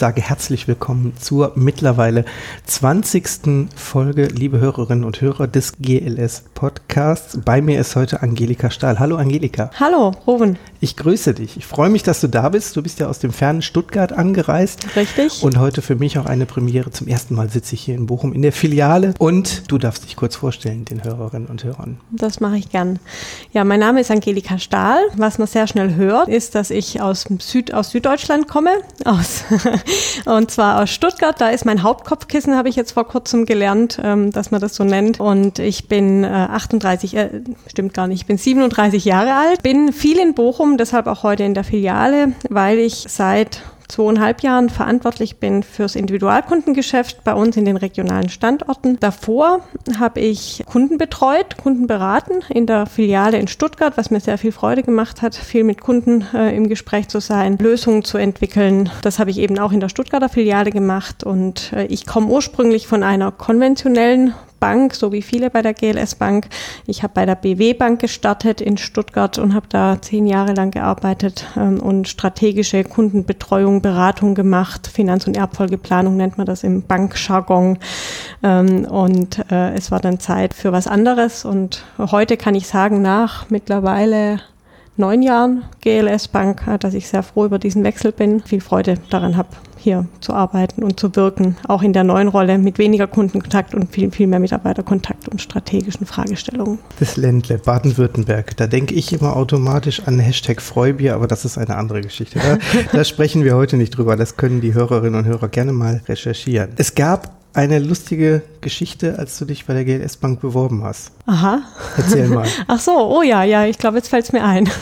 und sage herzlich willkommen zur mittlerweile 20. Folge, liebe Hörerinnen und Hörer des GLS Podcasts. Bei mir ist heute Angelika Stahl. Hallo Angelika. Hallo, Ruben. Ich grüße dich. Ich freue mich, dass du da bist. Du bist ja aus dem fernen Stuttgart angereist. Richtig. Und heute für mich auch eine Premiere. Zum ersten Mal sitze ich hier in Bochum in der Filiale. Und du darfst dich kurz vorstellen, den Hörerinnen und Hörern. Das mache ich gern. Ja, mein Name ist Angelika Stahl. Was man sehr schnell hört, ist, dass ich aus, Süd, aus Süddeutschland komme. Aus, und zwar aus Stuttgart. Da ist mein Hauptkopfkissen, habe ich jetzt vor kurzem gelernt, ähm, dass man das so nennt. Und ich bin äh, 38, äh, stimmt gar nicht, ich bin 37 Jahre alt, bin viel in Bochum, deshalb auch heute in der Filiale, weil ich seit zweieinhalb Jahren verantwortlich bin fürs Individualkundengeschäft bei uns in den regionalen Standorten. Davor habe ich Kunden betreut, Kunden beraten in der Filiale in Stuttgart, was mir sehr viel Freude gemacht hat, viel mit Kunden äh, im Gespräch zu sein, Lösungen zu entwickeln. Das habe ich eben auch in der Stuttgarter Filiale gemacht und äh, ich komme ursprünglich von einer konventionellen Bank, so wie viele bei der GLS Bank. Ich habe bei der BW Bank gestartet in Stuttgart und habe da zehn Jahre lang gearbeitet ähm, und strategische Kundenbetreuung, Beratung gemacht. Finanz- und Erbfolgeplanung nennt man das im Bankjargon. Ähm, und äh, es war dann Zeit für was anderes. Und heute kann ich sagen, nach mittlerweile neun Jahren GLS Bank, äh, dass ich sehr froh über diesen Wechsel bin, viel Freude daran habe, hier zu arbeiten und zu wirken, auch in der neuen Rolle mit weniger Kundenkontakt und viel, viel mehr Mitarbeiterkontakt und strategischen Fragestellungen. Das Ländle, Baden-Württemberg, da denke ich immer automatisch an Hashtag Freubier, aber das ist eine andere Geschichte. Da, da sprechen wir heute nicht drüber, das können die Hörerinnen und Hörer gerne mal recherchieren. Es gab eine lustige Geschichte, als du dich bei der GLS Bank beworben hast. Aha. Erzähl mal. Ach so, oh ja, ja, ich glaube, jetzt fällt es mir ein.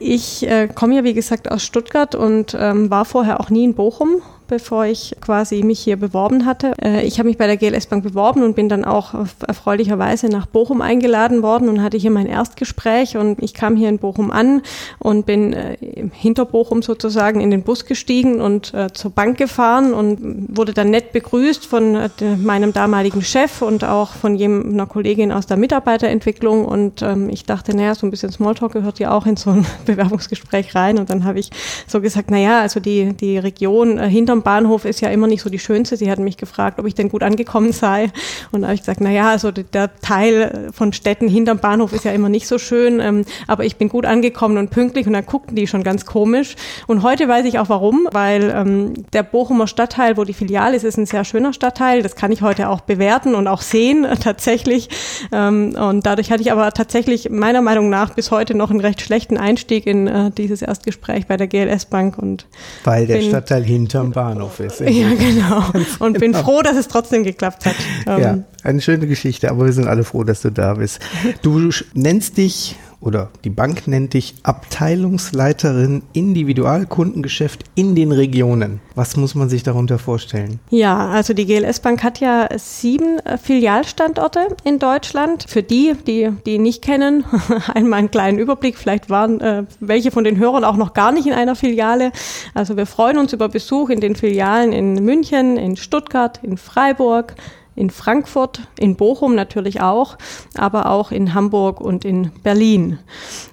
Ich äh, komme ja, wie gesagt, aus Stuttgart und ähm, war vorher auch nie in Bochum bevor ich quasi mich hier beworben hatte. Äh, ich habe mich bei der GLS Bank beworben und bin dann auch erfreulicherweise nach Bochum eingeladen worden und hatte hier mein Erstgespräch und ich kam hier in Bochum an und bin äh, hinter Bochum sozusagen in den Bus gestiegen und äh, zur Bank gefahren und wurde dann nett begrüßt von meinem damaligen Chef und auch von einer Kollegin aus der Mitarbeiterentwicklung und ähm, ich dachte, naja, so ein bisschen Smalltalk gehört ja auch in so ein Bewerbungsgespräch rein und dann habe ich so gesagt, naja, also die, die Region hinter hinterm Bahnhof ist ja immer nicht so die schönste. Sie hatten mich gefragt, ob ich denn gut angekommen sei. Und da habe ich gesagt, na ja, also der Teil von Städten hinterm Bahnhof ist ja immer nicht so schön, ähm, aber ich bin gut angekommen und pünktlich und dann guckten die schon ganz komisch. Und heute weiß ich auch warum, weil ähm, der Bochumer Stadtteil, wo die Filiale ist, ist ein sehr schöner Stadtteil. Das kann ich heute auch bewerten und auch sehen äh, tatsächlich. Ähm, und dadurch hatte ich aber tatsächlich meiner Meinung nach bis heute noch einen recht schlechten Einstieg in äh, dieses Erstgespräch bei der GLS Bank und weil der Stadtteil hinterm Bahnhof Bahnhof ist. Ja, genau. Und bin genau. froh, dass es trotzdem geklappt hat. Ja, ähm, eine schöne Geschichte, aber wir sind alle froh, dass du da bist. Du nennst dich oder die Bank nennt dich Abteilungsleiterin Individualkundengeschäft in den Regionen. Was muss man sich darunter vorstellen? Ja, also die GLS Bank hat ja sieben äh, Filialstandorte in Deutschland. Für die, die die nicht kennen, einmal einen kleinen Überblick. Vielleicht waren äh, welche von den Hörern auch noch gar nicht in einer Filiale. Also wir freuen uns über Besuch in den Filialen in München, in Stuttgart, in Freiburg, in Frankfurt, in Bochum natürlich auch, aber auch in Hamburg und in Berlin.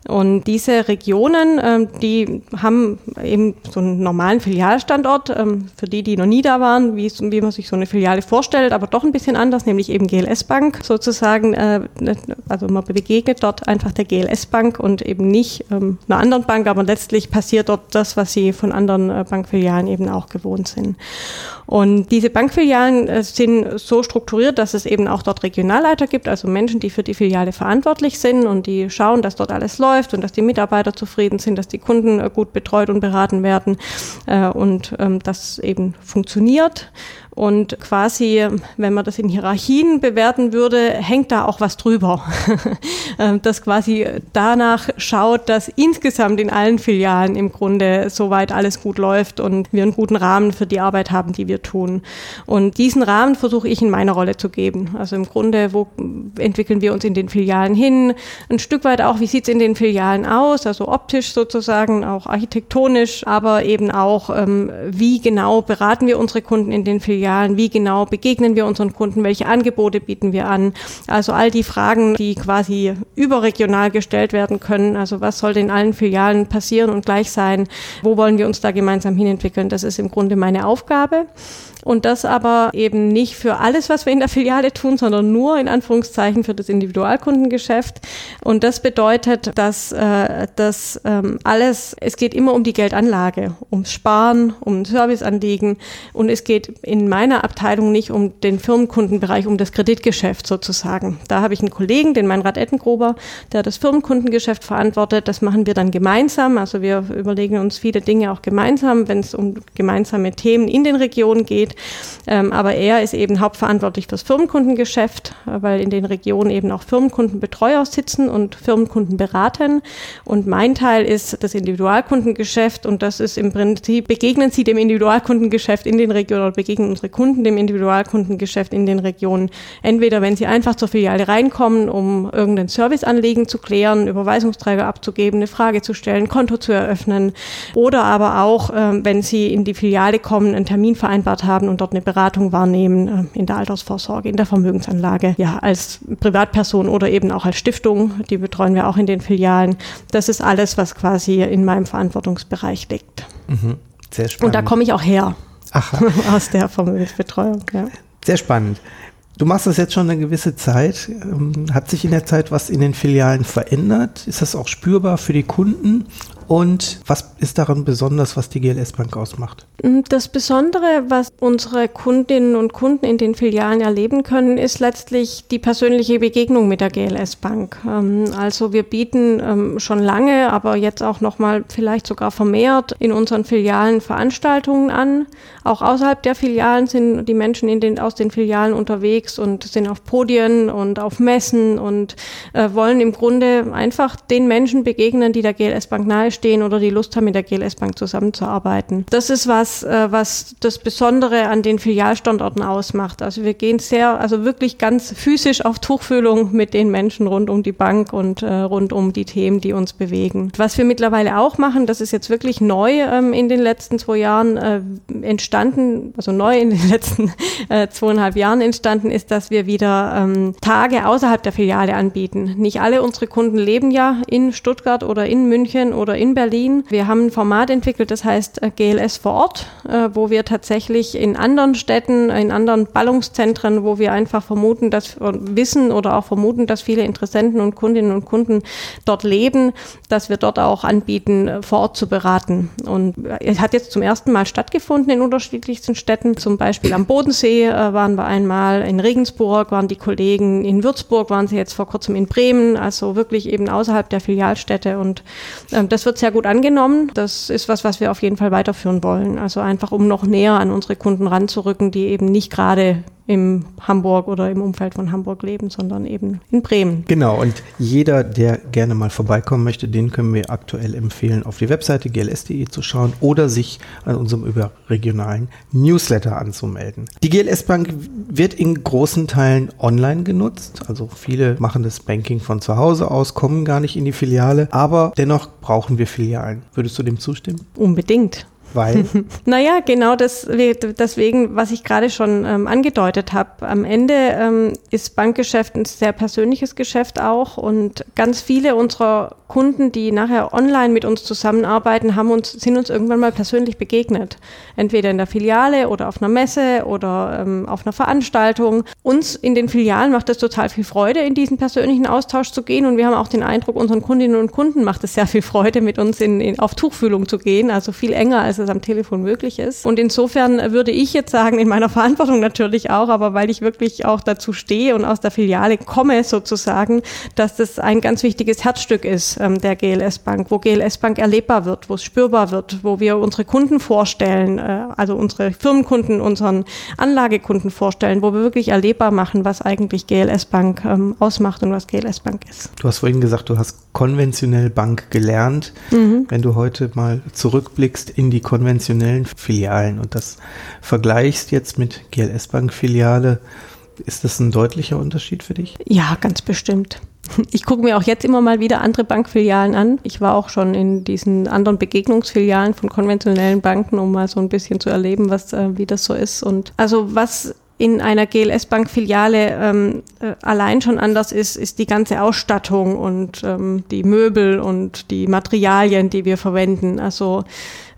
Und diese Regionen, ähm, die haben eben so einen normalen Filialstandort, ähm, für die, die noch nie da waren, wie, man sich so eine Filiale vorstellt, aber doch ein bisschen anders, nämlich eben GLS Bank sozusagen. Äh, also man begegnet dort einfach der GLS Bank und eben nicht ähm, einer anderen Bank, aber letztlich passiert dort das, was sie von anderen äh, Bankfilialen eben auch gewohnt sind. Und diese Bankfilialen äh, sind so strukturiert, dass es eben auch dort Regionalleiter gibt, also Menschen, die für die Filiale verantwortlich sind und die schauen, dass dort alles läuft und dass die Mitarbeiter zufrieden sind, dass die Kunden äh, gut betreut und beraten werden äh, und ähm, das eben funktioniert. Und quasi, wenn man das in Hierarchien bewerten würde, hängt da auch was drüber. Ähm, das quasi danach schaut, dass insgesamt in allen Filialen im Grunde soweit alles gut läuft und wir einen guten Rahmen für die Arbeit haben, die wir tun. Und diesen Rahmen versuche ich in meiner Rolle zu geben. Also im Grunde, wo entwickeln wir uns in den Filialen hin? Ein Stück weit auch, wie sieht es in den Filialen aus? Also optisch sozusagen, auch architektonisch, aber eben auch, ähm, wie genau beraten wir unsere Kunden in den Filialen? Wie genau begegnen wir unseren Kunden? Welche Angebote bieten wir an? Also all die Fragen, die quasi überregional gestellt werden können. Also was sollte in allen Filialen passieren und gleich sein? Wo wollen wir uns da gemeinsam hinentwickeln? Das ist im Grunde meine Aufgabe. Und das aber eben nicht für alles, was wir in der Filiale tun, sondern nur in Anführungszeichen für das Individualkundengeschäft. Und das bedeutet, dass äh, das ähm, alles, es geht immer um die Geldanlage, ums Sparen, um Serviceanliegen. Und es geht in meiner Abteilung nicht um den Firmenkundenbereich, um das Kreditgeschäft sozusagen. Da habe ich einen Kollegen, den Meinrad Ettengruber, der das Firmenkundengeschäft verantwortet. Das machen wir dann gemeinsam. Also wir überlegen uns viele Dinge auch gemeinsam, wenn es um gemeinsame Themen in den Regionen geht. Ähm, aber er ist eben hauptverantwortlich fürs Firmenkundengeschäft, weil in den Regionen eben auch Firmenkundenbetreuer sitzen und Firmenkunden beraten. Und mein Teil ist das Individualkundengeschäft und das ist im Prinzip, begegnen Sie dem Individualkundengeschäft in den Regionen oder begegnen unsere Kunden dem Individualkundengeschäft in den Regionen. Entweder wenn sie einfach zur Filiale reinkommen, um irgendein Serviceanliegen zu klären, Überweisungsträger abzugeben, eine Frage zu stellen, Konto zu eröffnen oder aber auch, äh, wenn sie in die Filiale kommen, einen Termin vereinbart haben, und dort eine Beratung wahrnehmen äh, in der Altersvorsorge, in der Vermögensanlage, ja, als Privatperson oder eben auch als Stiftung. Die betreuen wir auch in den Filialen. Das ist alles, was quasi in meinem Verantwortungsbereich liegt. Mhm. Sehr spannend. Und da komme ich auch her. Ach. Aus der Vermögensbetreuung, ja. Sehr spannend. Du machst das jetzt schon eine gewisse Zeit. Ähm, hat sich in der Zeit was in den Filialen verändert? Ist das auch spürbar für die Kunden? Und was ist daran besonders, was die GLS Bank ausmacht? Das Besondere, was unsere Kundinnen und Kunden in den Filialen erleben können, ist letztlich die persönliche Begegnung mit der GLS Bank. Ähm, also wir bieten ähm, schon lange, aber jetzt auch nochmal vielleicht sogar vermehrt in unseren Filialen Veranstaltungen an. Auch außerhalb der Filialen sind die Menschen den, aus den Filialen unterwegs und sind auf Podien und auf Messen und äh, wollen im Grunde einfach den Menschen begegnen, die der GLS Bank nahestehen stehen oder die Lust haben, mit der GLS Bank zusammenzuarbeiten. Das ist was, äh, was das Besondere an den Filialstandorten ausmacht. Also wir gehen sehr, also wirklich ganz physisch auf Tuchfühlung mit den Menschen rund um die Bank und äh, rund um die Themen, die uns bewegen. Was wir mittlerweile auch machen, das ist jetzt wirklich neu ähm, in den letzten zwei Jahren äh, entstanden, also neu in den letzten zweieinhalb Jahren entstanden, ist, dass wir wieder ähm, Tage außerhalb der Filiale anbieten. Nicht alle unsere Kunden leben ja in Stuttgart oder in München oder in Berlin. Wir haben ein Format entwickelt, das heißt äh, GLS vor Ort, äh, wo wir tatsächlich in anderen Städten, in anderen Ballungszentren, wo wir einfach vermuten, dass wissen oder auch vermuten, dass viele Interessenten und Kundinnen und Kunden dort leben, dass wir dort auch anbieten, äh, vor Ort zu beraten. Und es hat jetzt zum ersten Mal stattgefunden in unterschiedlichsten Städten. Zum Beispiel am Bodensee waren wir einmal, in Regensburg waren die Kollegen, in Würzburg waren sie jetzt vor kurzem in Bremen, also wirklich eben außerhalb der Filialstädte. Und ähm, das wird sehr gut angenommen. Das ist was, was wir auf jeden Fall weiterführen wollen. Also einfach, um noch näher an unsere Kunden ranzurücken, die eben nicht gerade im Hamburg oder im Umfeld von Hamburg leben, sondern eben in Bremen. Genau, und jeder, der gerne mal vorbeikommen möchte, den können wir aktuell empfehlen, auf die Webseite gls.de zu schauen oder sich an unserem überregionalen Newsletter anzumelden. Die GLS Bank wird in großen Teilen online genutzt, also viele machen das Banking von zu Hause aus, kommen gar nicht in die Filiale, aber dennoch brauchen wir Filialen. Würdest du dem zustimmen? Unbedingt. Weil? naja, genau das, deswegen, was ich gerade schon ähm, angedeutet habe. Am Ende ähm, ist Bankgeschäft ein sehr persönliches Geschäft auch und ganz viele unserer Kunden, die nachher online mit uns zusammenarbeiten, haben uns, sind uns irgendwann mal persönlich begegnet. Entweder in der Filiale oder auf einer Messe oder ähm, auf einer Veranstaltung. Uns in den Filialen macht es total viel Freude, in diesen persönlichen Austausch zu gehen und wir haben auch den Eindruck, unseren Kundinnen und Kunden macht es sehr viel Freude, mit uns in, in, auf Tuchfühlung zu gehen, also viel enger als es am Telefon möglich ist. Und insofern würde ich jetzt sagen, in meiner Verantwortung natürlich auch, aber weil ich wirklich auch dazu stehe und aus der Filiale komme sozusagen, dass das ein ganz wichtiges Herzstück ist ähm, der GLS Bank, wo GLS Bank erlebbar wird, wo es spürbar wird, wo wir unsere Kunden vorstellen, äh, also unsere Firmenkunden, unseren Anlagekunden vorstellen, wo wir wirklich erlebbar machen, was eigentlich GLS Bank ähm, ausmacht und was GLS Bank ist. Du hast vorhin gesagt, du hast konventionell Bank gelernt. Mhm. Wenn du heute mal zurückblickst in die konventionellen Filialen und das vergleichst jetzt mit GLS Bank Filiale, Ist das ein deutlicher Unterschied für dich? Ja, ganz bestimmt. Ich gucke mir auch jetzt immer mal wieder andere Bankfilialen an. Ich war auch schon in diesen anderen Begegnungsfilialen von konventionellen Banken, um mal so ein bisschen zu erleben, was, äh, wie das so ist. Und also was in einer GLS-Bank-Filiale ähm, äh, allein schon anders ist, ist die ganze Ausstattung und ähm, die Möbel und die Materialien, die wir verwenden. Also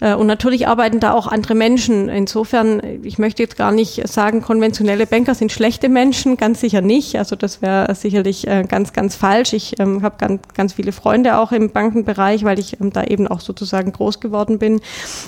und natürlich arbeiten da auch andere Menschen. Insofern, ich möchte jetzt gar nicht sagen, konventionelle Banker sind schlechte Menschen, ganz sicher nicht. Also das wäre sicherlich äh, ganz, ganz falsch. Ich ähm, habe ganz, ganz viele Freunde auch im Bankenbereich, weil ich ähm, da eben auch sozusagen groß geworden bin.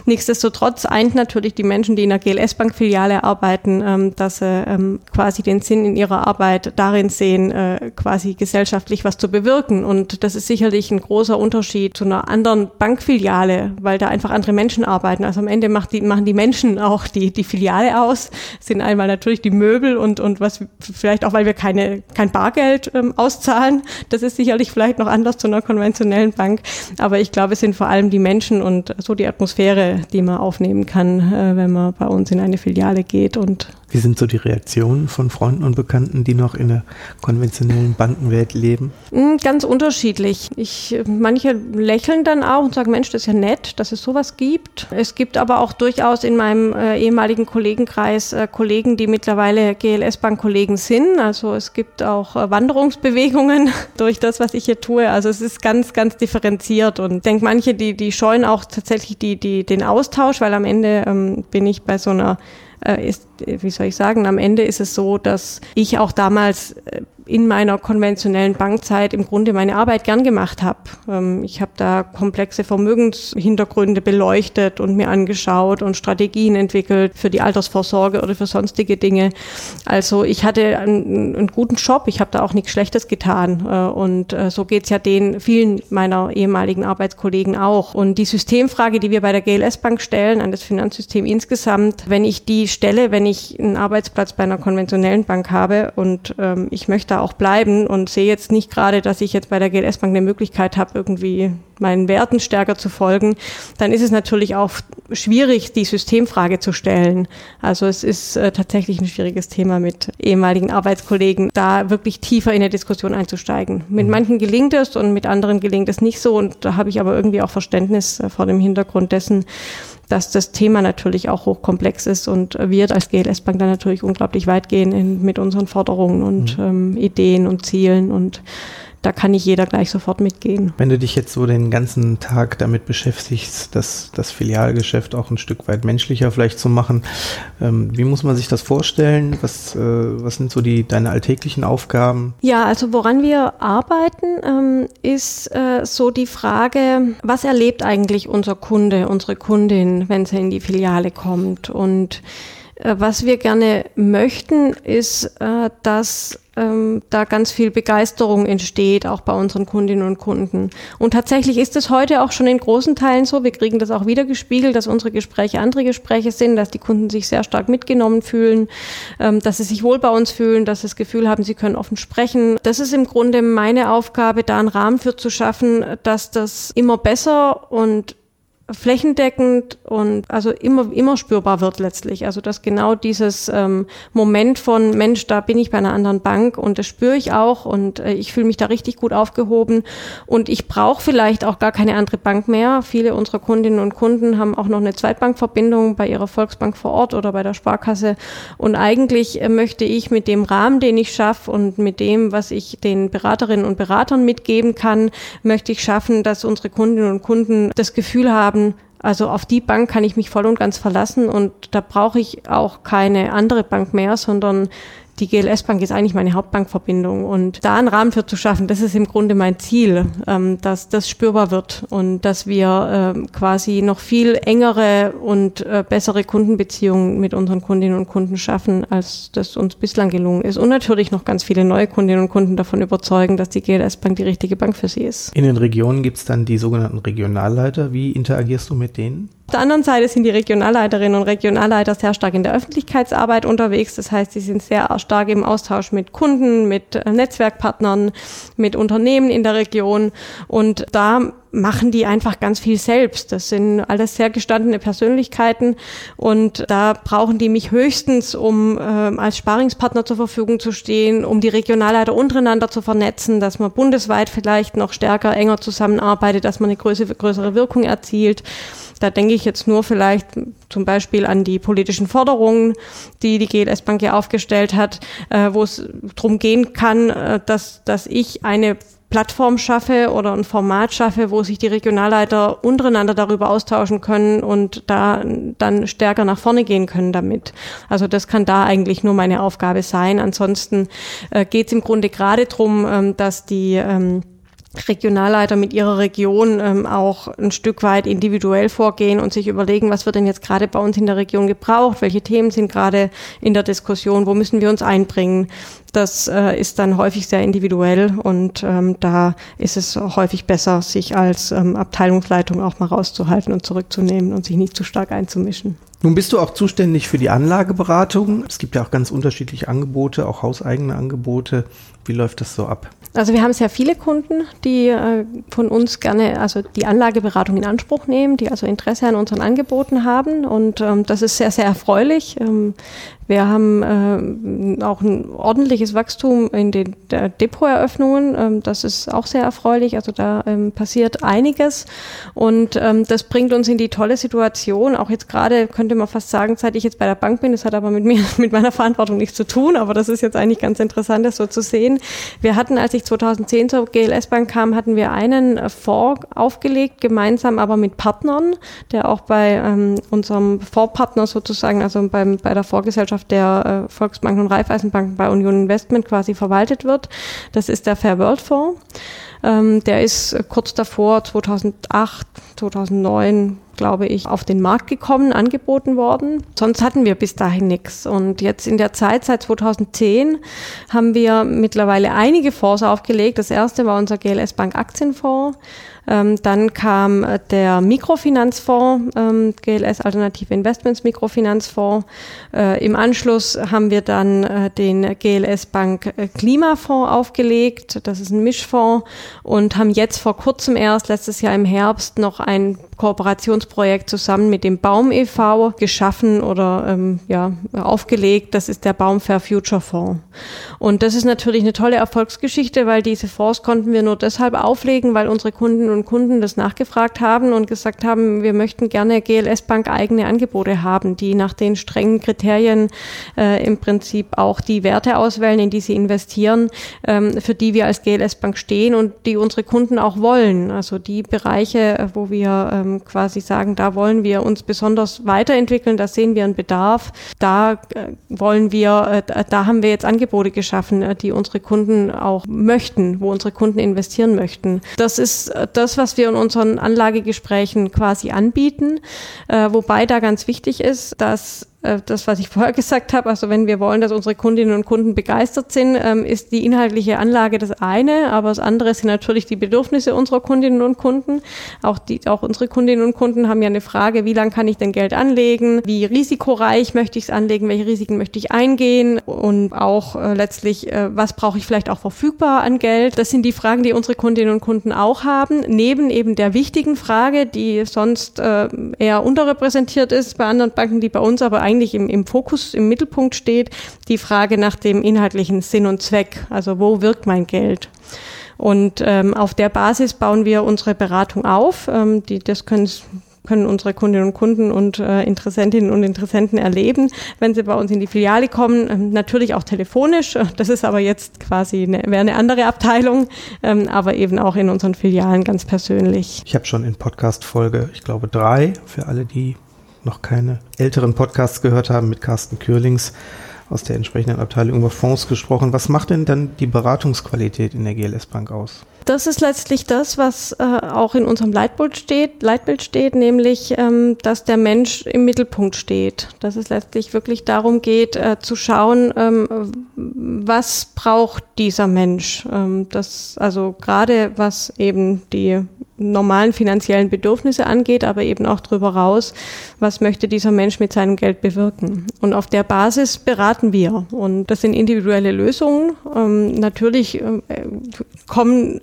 Nichtsdestotrotz eint natürlich die Menschen, die in der GLS-Bank-Filiale arbeiten, ähm, dass sie ähm, quasi den Sinn in ihrer Arbeit darin sehen, äh, quasi gesellschaftlich was zu bewirken. Und das ist sicherlich ein großer Unterschied zu einer anderen Bankfiliale, weil da einfach andere Menschen Menschen arbeiten. Also am Ende die, machen die Menschen auch die, die Filiale aus, sind einmal natürlich die Möbel und, und was vielleicht auch, weil wir keine, kein Bargeld ähm, auszahlen. Das ist sicherlich vielleicht noch anders zu einer konventionellen Bank. Aber ich glaube, es sind vor allem die Menschen und so die Atmosphäre, die man aufnehmen kann, äh, wenn man bei uns in eine Filiale geht und wie sind so die Reaktionen von Freunden und Bekannten, die noch in der konventionellen Bankenwelt leben? Hm, ganz unterschiedlich. Ich, manche lächeln dann auch und sagen, Mensch, das ist ja nett, dass es sowas gibt. Es gibt aber auch durchaus in meinem äh, ehemaligen Kollegenkreis äh, Kollegen, die mittlerweile GLS-Bank-Kollegen sind. Also es gibt auch äh, Wanderungsbewegungen durch das, was ich hier tue. Also es ist ganz, ganz differenziert und ich denke, manche, die, die scheuen auch tatsächlich die, die, den Austausch, weil am Ende ähm, bin ich bei so einer äh, ist, wie soll ich sagen, am Ende ist es so, dass ich auch damals äh, in meiner konventionellen Bankzeit im Grunde meine Arbeit gern gemacht habe. Ähm, ich habe da komplexe Vermögenshintergründe beleuchtet und mir angeschaut und Strategien entwickelt für die Altersvorsorge oder für sonstige Dinge. Also ich hatte einen, einen guten Job, ich habe da auch nichts Schlechtes getan. Äh, und äh, so geht's ja den vielen meiner ehemaligen Arbeitskollegen auch. Und die Systemfrage, die wir bei der GLS Bank stellen, an das Finanzsystem insgesamt, wenn ich die stelle, wenn ich einen Arbeitsplatz bei einer konventionellen Bank habe und ähm, ich möchte da auch bleiben und sehe jetzt nicht gerade, dass ich jetzt bei der GLS Bank eine Möglichkeit habe, irgendwie meinen Werten stärker zu folgen, dann ist es natürlich auch schwierig, die Systemfrage zu stellen. Also es ist äh, tatsächlich ein schwieriges Thema mit ehemaligen Arbeitskollegen, da wirklich tiefer in der Diskussion einzusteigen. Mit mhm. manchen gelingt es und mit anderen gelingt es nicht so und da habe ich aber irgendwie auch Verständnis äh, vor dem Hintergrund dessen, dass das Thema natürlich auch hochkomplex ist und wir als GLS Bank dann natürlich unglaublich weit gehen in, mit unseren Forderungen und mhm. ähm, Ideen und Zielen und da kann nicht jeder gleich sofort mitgehen. Wenn du dich jetzt so den ganzen Tag damit beschäftigst, das, das Filialgeschäft auch ein Stück weit menschlicher vielleicht zu machen, ähm, wie muss man sich das vorstellen? Was, äh, was sind so die deine alltäglichen Aufgaben? Ja, also woran wir arbeiten, ähm, ist äh, so die Frage, was erlebt eigentlich unser Kunde, unsere Kundin, wenn sie in die Filiale kommt? Und äh, was wir gerne möchten, ist, äh, dass ähm, da ganz viel Begeisterung entsteht, auch bei unseren Kundinnen und Kunden. Und tatsächlich ist es heute auch schon in großen Teilen so. Wir kriegen das auch wieder gespiegelt, dass unsere Gespräche andere Gespräche sind, dass die Kunden sich sehr stark mitgenommen fühlen, ähm, dass sie sich wohl bei uns fühlen, dass sie das Gefühl haben, sie können offen sprechen. Das ist im Grunde meine Aufgabe, da einen Rahmen für zu schaffen, dass das immer besser und flächendeckend und also immer, immer spürbar wird letztlich. Also dass genau dieses ähm, Moment von Mensch, da bin ich bei einer anderen Bank und das spüre ich auch und äh, ich fühle mich da richtig gut aufgehoben und ich brauche vielleicht auch gar keine andere Bank mehr. Viele unserer Kundinnen und Kunden haben auch noch eine Zweitbankverbindung bei ihrer Volksbank vor Ort oder bei der Sparkasse und eigentlich äh, möchte ich mit dem Rahmen, den ich schaffe und mit dem, was ich den Beraterinnen und Beratern mitgeben kann, möchte ich schaffen, dass unsere Kundinnen und Kunden das Gefühl haben, haben, also auf die Bank kann ich mich voll und ganz verlassen und da brauche ich auch keine andere Bank mehr, sondern die GLS Bank ist eigentlich meine Hauptbankverbindung und da einen Rahmen für zu schaffen, das ist im Grunde mein Ziel, ähm, dass das spürbar wird und dass wir ähm, quasi noch viel engere und äh, bessere Kundenbeziehungen mit unseren Kundinnen und Kunden schaffen, als das uns bislang gelungen ist und natürlich noch ganz viele neue Kundinnen und Kunden davon überzeugen, dass die GLS Bank die richtige Bank für sie ist. In den Regionen gibt es dann die sogenannten Regionalleiter. Wie interagierst du mit denen? Auf der anderen Seite sind die Regionalleiterinnen und Regionalleiter sehr stark in der Öffentlichkeitsarbeit unterwegs. Das heißt, sie sind sehr stark im Austausch mit Kunden, mit äh, Netzwerkpartnern, mit Unternehmen in der Region. Und da machen die einfach ganz viel selbst. Das sind alles sehr gestandene Persönlichkeiten und da brauchen die mich höchstens, um äh, als Sparingspartner zur Verfügung zu stehen, um die Regionalleiter untereinander zu vernetzen, dass man bundesweit vielleicht noch stärker, enger zusammenarbeitet, dass man eine größere, größere Wirkung erzielt. Da denke ich jetzt nur vielleicht zum Beispiel an die politischen Forderungen, die die GLS Bank ja aufgestellt hat, äh, wo es darum gehen kann, äh, dass, dass ich eine Plattform schaffe oder ein Format schaffe, wo sich die Regionalleiter untereinander darüber austauschen können und da dann stärker nach vorne gehen können damit. Also das kann da eigentlich nur meine Aufgabe sein. Ansonsten äh, geht es im Grunde gerade drum, ähm, dass die ähm, Regionalleiter mit ihrer Region ähm, auch ein Stück weit individuell vorgehen und sich überlegen, was wird denn jetzt gerade bei uns in der Region gebraucht, welche Themen sind gerade in der Diskussion, wo müssen wir uns einbringen. Das äh, ist dann häufig sehr individuell und ähm, da ist es häufig besser, sich als ähm, Abteilungsleitung auch mal rauszuhalten und zurückzunehmen und sich nicht zu stark einzumischen. Nun bist du auch zuständig für die Anlageberatung. Es gibt ja auch ganz unterschiedliche Angebote, auch hauseigene Angebote. Wie läuft das so ab? Also wir haben sehr viele Kunden, die äh, von uns gerne also die Anlageberatung in Anspruch nehmen, die also Interesse an unseren Angeboten haben und ähm, das ist sehr, sehr erfreulich. Ähm, wir haben äh, auch ein ordentliches Wachstum in den Depoteröffnungen. Ähm, das ist auch sehr erfreulich. Also da ähm, passiert einiges und ähm, das bringt uns in die tolle Situation. Auch jetzt gerade könnte man fast sagen, seit ich jetzt bei der Bank bin, das hat aber mit mir, mit meiner Verantwortung nichts zu tun, aber das ist jetzt eigentlich ganz interessant, das so zu sehen. Wir hatten, als ich 2010 zur GLS Bank kam, hatten wir einen Fonds aufgelegt, gemeinsam aber mit Partnern, der auch bei ähm, unserem Fondspartner sozusagen, also beim, bei der Vorgesellschaft Gesellschaft der äh, Volksbanken und Raiffeisenbanken bei Union Investment quasi verwaltet wird. Das ist der Fair World Fonds. Ähm, der ist kurz davor, 2008, 2009, glaube ich, auf den Markt gekommen, angeboten worden. Sonst hatten wir bis dahin nichts. Und jetzt in der Zeit, seit 2010, haben wir mittlerweile einige Fonds aufgelegt. Das erste war unser GLS Bank Aktienfonds. Ähm, dann kam äh, der Mikrofinanzfonds, ähm, GLS Alternative Investments Mikrofinanzfonds. Äh, Im Anschluss haben wir dann äh, den GLS Bank äh, Klimafonds aufgelegt. Das ist ein Mischfonds und haben jetzt vor kurzem erst, letztes Jahr im Herbst, noch ein Kooperationsprojekt zusammen mit dem Baum e.V. geschaffen oder ähm, ja, aufgelegt. Das ist der Baum Fair Future Fonds. Und das ist natürlich eine tolle Erfolgsgeschichte, weil diese Fonds konnten wir nur deshalb auflegen, weil unsere Kunden und Kunden das nachgefragt haben und gesagt haben, wir möchten gerne GLS Bank eigene Angebote haben, die nach den strengen Kriterien äh, im Prinzip auch die Werte auswählen, in die sie investieren, ähm, für die wir als GLS Bank stehen und die unsere Kunden auch wollen. Also die Bereiche, wo wir äh, ähm, quasi sagen, da wollen wir uns besonders weiterentwickeln, da sehen wir einen Bedarf, da äh, wollen wir, äh, da haben wir jetzt Angebote geschaffen, äh, die unsere Kunden auch möchten, wo unsere Kunden investieren möchten. Das ist äh, das, was wir in unseren Anlagegesprächen quasi anbieten, äh, wobei da ganz wichtig ist, dass äh, das, was ich vorher gesagt habe, also wenn wir wollen, dass unsere Kundinnen und Kunden begeistert sind, ähm, ist die inhaltliche Anlage das eine, aber das andere sind natürlich die Bedürfnisse unserer Kundinnen und Kunden. Auch, die, auch unsere Kundinnen und Kunden haben ja eine Frage, wie lange kann ich denn Geld anlegen, wie risikoreich möchte ich es anlegen, welche Risiken möchte ich eingehen und auch äh, letztlich, äh, was brauche ich vielleicht auch verfügbar an Geld. Das sind die Fragen, die unsere Kundinnen und Kunden auch haben, neben eben der wichtigen Frage, die sonst eher unterrepräsentiert ist bei anderen Banken, die bei uns aber eigentlich eigentlich im, im Fokus, im Mittelpunkt steht, die Frage nach dem inhaltlichen Sinn und Zweck. Also wo wirkt mein Geld? Und ähm, auf der Basis bauen wir unsere Beratung auf. Ähm, die, das können können unsere Kundinnen und Kunden und äh, Interessentinnen und Interessenten erleben, wenn sie bei uns in die Filiale kommen. Ähm, natürlich auch telefonisch. Das ist aber jetzt quasi eine, wäre eine andere Abteilung, ähm, aber eben auch in unseren Filialen ganz persönlich. Ich habe schon in Podcast Folge, ich glaube drei, für alle, die noch keine älteren Podcasts gehört haben, mit Carsten Kürlings aus der entsprechenden Abteilung über Fonds gesprochen. Was macht denn dann die Beratungsqualität in der GLS Bank aus? Das ist letztlich das, was äh, auch in unserem Leitbild steht, Leitbild steht, nämlich, ähm, dass der Mensch im Mittelpunkt steht. Dass es letztlich wirklich darum geht, äh, zu schauen, ähm, was braucht dieser Mensch. Ähm, das, also gerade was eben die normalen finanziellen Bedürfnisse angeht, aber eben auch darüber raus, was möchte dieser Mensch mit seinem Geld bewirken. Und auf der Basis beraten wir. Und das sind individuelle Lösungen. Ähm, natürlich äh, kommen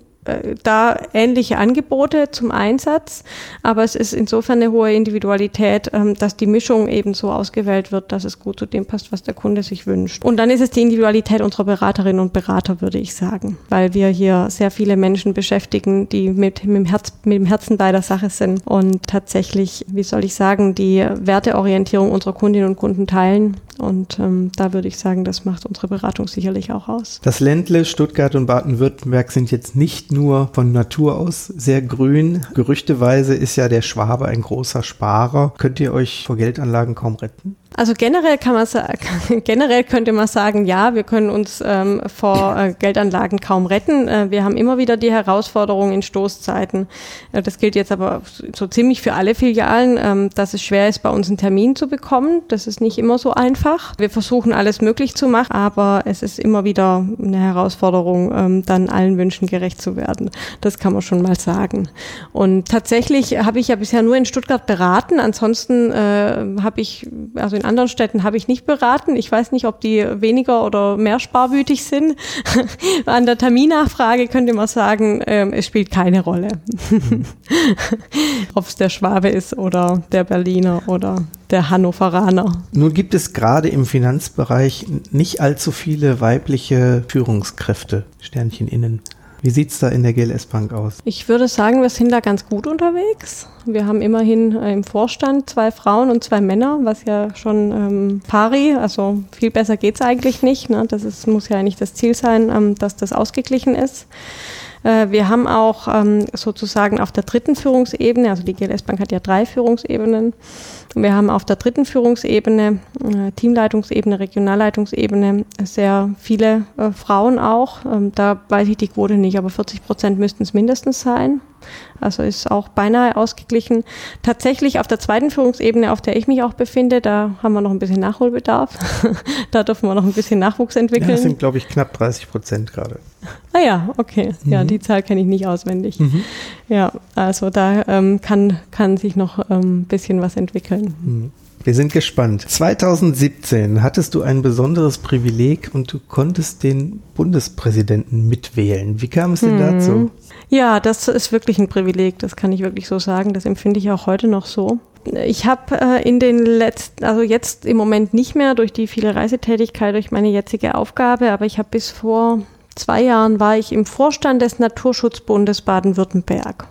da ähnliche Angebote zum Einsatz, aber es ist insofern eine hohe Individualität, ähm, dass die Mischung eben so ausgewählt wird, dass es gut zu dem passt, was der Kunde sich wünscht. Und dann ist es die Individualität unserer Beraterinnen und Berater, würde ich sagen, weil wir hier sehr viele Menschen beschäftigen, die mit, mit, dem, Herz, mit dem Herzen bei der Sache sind und tatsächlich, wie soll ich sagen, die Werteorientierung unserer Kundinnen und Kunden teilen. Und ähm, da würde ich sagen, das macht unsere Beratung sicherlich auch aus. Das Ländle, Stuttgart und Baden-Württemberg sind jetzt nicht nur von Natur aus sehr grün. Gerüchteweise ist ja der Schwabe ein großer Sparer. Könnt ihr euch vor Geldanlagen kaum retten? Also generell kann man generell könnte man sagen, ja, wir können uns ähm, vor äh, Geldanlagen kaum retten. Äh, wir haben immer wieder die Herausforderung in Stoßzeiten. Äh, das gilt jetzt aber so ziemlich für alle Filialen, ähm, dass es schwer ist, bei uns einen Termin zu bekommen. Das ist nicht immer so einfach. Wir versuchen alles möglich zu machen, aber es ist immer wieder eine Herausforderung, ähm, dann allen Wünschen gerecht zu werden. Das kann man schon mal sagen. Und tatsächlich habe ich ja bisher nur in Stuttgart beraten. Ansonsten äh, habe ich also in anderen Städten habe ich nicht beraten. Ich weiß nicht, ob die weniger oder mehr sparwütig sind. An der Terminnachfrage könnte man sagen, ähm, es spielt keine Rolle. ob es der Schwabe ist oder der Berliner oder der Hannoveraner. Nun gibt es gerade im Finanzbereich nicht allzu viele weibliche Führungskräfte, Sternchen innen. Wie sieht es da in der GLS Bank aus? Ich würde sagen, wir sind da ganz gut unterwegs. Wir haben immerhin äh, im Vorstand zwei Frauen und zwei Männer, was ja schon ähm, pari, also viel besser geht es eigentlich nicht. Ne? Das ist, muss ja eigentlich das Ziel sein, ähm, dass das ausgeglichen ist. Äh, wir haben auch ähm, sozusagen auf der dritten Führungsebene, also die GLS Bank hat ja drei Führungsebenen, wir haben auf der dritten Führungsebene, äh, Teamleitungsebene, Regionalleitungsebene sehr viele äh, Frauen auch. Ähm, da weiß ich die Quote nicht, aber 40 Prozent müssten es mindestens sein. Also ist auch beinahe ausgeglichen. Tatsächlich auf der zweiten Führungsebene, auf der ich mich auch befinde, da haben wir noch ein bisschen Nachholbedarf. da dürfen wir noch ein bisschen Nachwuchs entwickeln. Ja, das sind, glaube ich, knapp 30 Prozent gerade. Ah ja, okay. Mhm. Ja, die Zahl kenne ich nicht auswendig. Mhm. Ja, also da ähm, kann, kann sich noch ein ähm, bisschen was entwickeln. Mhm. Wir sind gespannt. 2017 hattest du ein besonderes Privileg und du konntest den Bundespräsidenten mitwählen. Wie kam es denn mhm. dazu? Ja, das ist wirklich ein Privileg, das kann ich wirklich so sagen. Das empfinde ich auch heute noch so. Ich habe äh, in den letzten, also jetzt im Moment nicht mehr durch die viele Reisetätigkeit, durch meine jetzige Aufgabe, aber ich habe bis vor zwei Jahren war ich im Vorstand des Naturschutzbundes Baden-Württemberg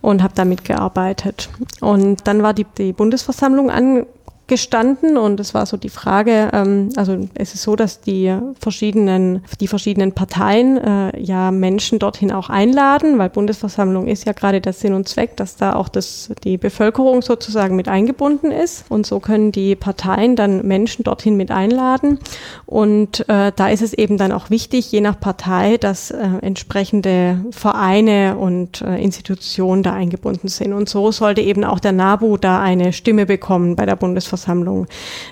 und habe damit gearbeitet. Und dann war die, die Bundesversammlung an, gestanden und es war so die Frage, ähm, also es ist so, dass die verschiedenen, die verschiedenen Parteien äh, ja Menschen dorthin auch einladen, weil Bundesversammlung ist ja gerade der Sinn und Zweck, dass da auch das, die Bevölkerung sozusagen mit eingebunden ist. Und so können die Parteien dann Menschen dorthin mit einladen. Und äh, da ist es eben dann auch wichtig, je nach Partei, dass äh, entsprechende Vereine und äh, Institutionen da eingebunden sind. Und so sollte eben auch der NABU da eine Stimme bekommen bei der Bundesversammlung Bundesversammlung.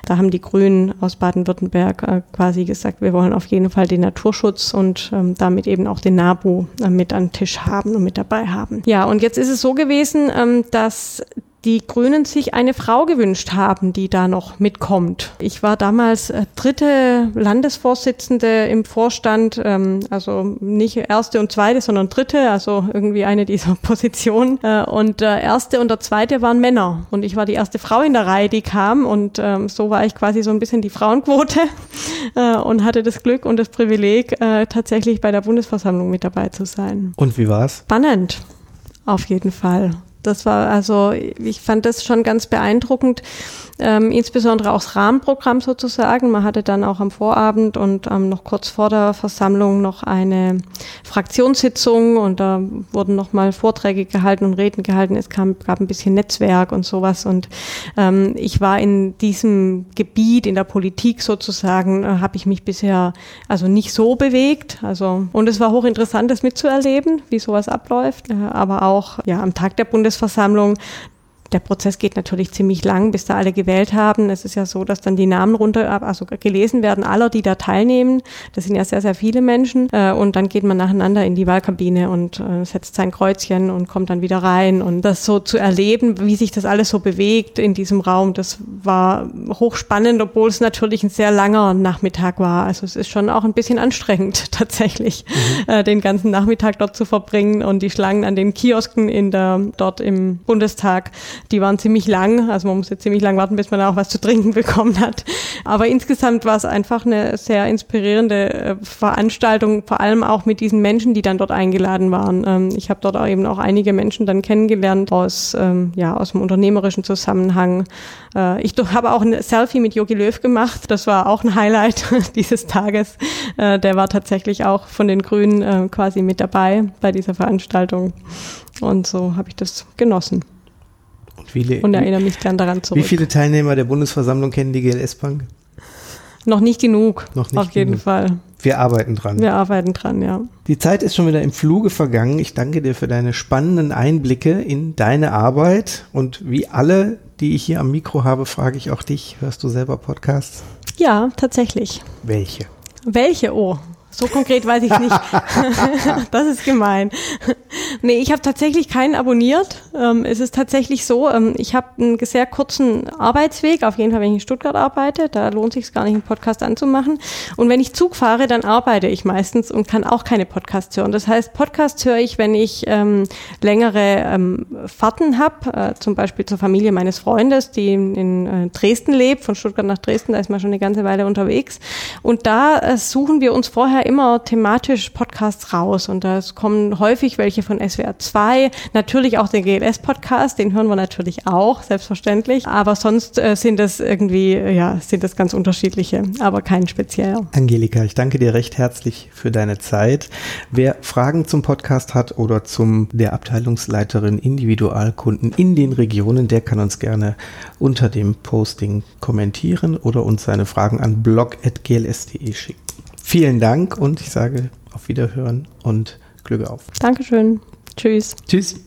Da haben die Grünen aus Baden-Württemberg äh, quasi gesagt, wir wollen auf jeden Fall den Naturschutz und ähm, damit eben auch den NABU äh, mit an den Tisch haben und mit dabei haben. Ja, und jetzt ist es so gewesen, ähm, dass die Grünen sich eine Frau gewünscht haben, die da noch mitkommt. Ich war damals äh, dritte Landesvorsitzende im Vorstand, ähm, also nicht erste und zweite, sondern dritte, also irgendwie eine dieser Positionen. Äh, und der erste und der zweite waren Männer. Und ich war die erste Frau in der Reihe, die kam. Und ähm, so war ich quasi so ein bisschen die Frauenquote äh, und hatte das Glück und das Privileg, äh, tatsächlich bei der Bundesversammlung mit dabei zu sein. Und wie war's? Spannend. Auf jeden Fall. Das war also, ich fand das schon ganz beeindruckend, ähm, insbesondere auch das Rahmenprogramm sozusagen. Man hatte dann auch am Vorabend und ähm, noch kurz vor der Versammlung noch eine Fraktionssitzung und da wurden nochmal Vorträge gehalten und Reden gehalten. Es kam, gab ein bisschen Netzwerk und sowas und ähm, ich war in diesem Gebiet, in der Politik sozusagen, äh, habe ich mich bisher also nicht so bewegt. Also und es war hochinteressant, das mitzuerleben, wie sowas abläuft. Äh, aber auch ja am Tag der Bundesversammlung der Prozess geht natürlich ziemlich lang, bis da alle gewählt haben. Es ist ja so, dass dann die Namen runter, also gelesen werden aller, die da teilnehmen. Das sind ja sehr, sehr viele Menschen. Äh, und dann geht man nacheinander in die Wahlkabine und äh, setzt sein Kreuzchen und kommt dann wieder rein. Und das so zu erleben, wie sich das alles so bewegt in diesem Raum, das war hochspannend, obwohl es natürlich ein sehr langer Nachmittag war. Also es ist schon auch ein bisschen anstrengend tatsächlich, mhm. Äh, den ganzen Nachmittag dort zu verbringen und die Schlangen an den Kiosken in der, dort im Bundestag die waren ziemlich lang, also man musste ziemlich lang warten, bis man auch was zu trinken bekommen hat. Aber insgesamt war es einfach eine sehr inspirierende äh, Veranstaltung, vor allem auch mit diesen Menschen, die dann dort eingeladen waren. Ähm, ich habe dort auch eben auch einige Menschen dann kennengelernt aus, ähm, ja, aus dem unternehmerischen Zusammenhang. Äh, ich habe auch ein Selfie mit Jogi Löw gemacht. Das war auch ein Highlight dieses Tages. Äh, der war tatsächlich auch von den Grünen quasi mit dabei bei dieser Veranstaltung. Und so habe ich das genossen. Viele, und erinnere mich gern daran zurück. Wie viele Teilnehmer der Bundesversammlung kennen die GLS Bank? Noch nicht genug. Noch nicht Auf jeden genug. Fall. Wir arbeiten dran. Wir arbeiten dran, ja. Die Zeit ist schon wieder im Fluge vergangen. Ich danke dir für deine spannenden Einblicke in deine Arbeit. Und wie alle, die ich hier am Mikro habe, frage ich auch dich. Hörst du selber Podcasts? Ja, tatsächlich. Welche? Welche? Oh, so konkret weiß ich nicht. das ist gemein. Nee, ich habe tatsächlich keinen abonniert. Ähm, es ist tatsächlich so, ähm, ich habe einen sehr kurzen Arbeitsweg, auf jeden Fall, wenn ich in Stuttgart arbeite, da lohnt sich gar nicht, einen Podcast anzumachen. Und wenn ich Zug fahre, dann arbeite ich meistens und kann auch keine Podcasts hören. Das heißt, Podcasts höre ich, wenn ich ähm, längere ähm, Fahrten habe, äh, zum Beispiel zur Familie meines Freundes, die in, in äh, Dresden lebt, von Stuttgart nach Dresden, da ist man schon eine ganze Weile unterwegs. Und da äh, suchen wir uns vorher immer thematisch Podcasts raus und da kommen häufig welche von SWR 2, natürlich auch den GLS-Podcast, den hören wir natürlich auch, selbstverständlich, aber sonst äh, sind das irgendwie, ja, sind das ganz unterschiedliche, aber kein spezieller. Angelika, ich danke dir recht herzlich für deine Zeit. Wer Fragen zum Podcast hat oder zum der Abteilungsleiterin Individualkunden in den Regionen, der kann uns gerne unter dem Posting kommentieren oder uns seine Fragen an blog.gls.de schicken. Vielen Dank und ich sage auf Wiederhören und Glück auf. Dankeschön. Tschüss. Tschüss.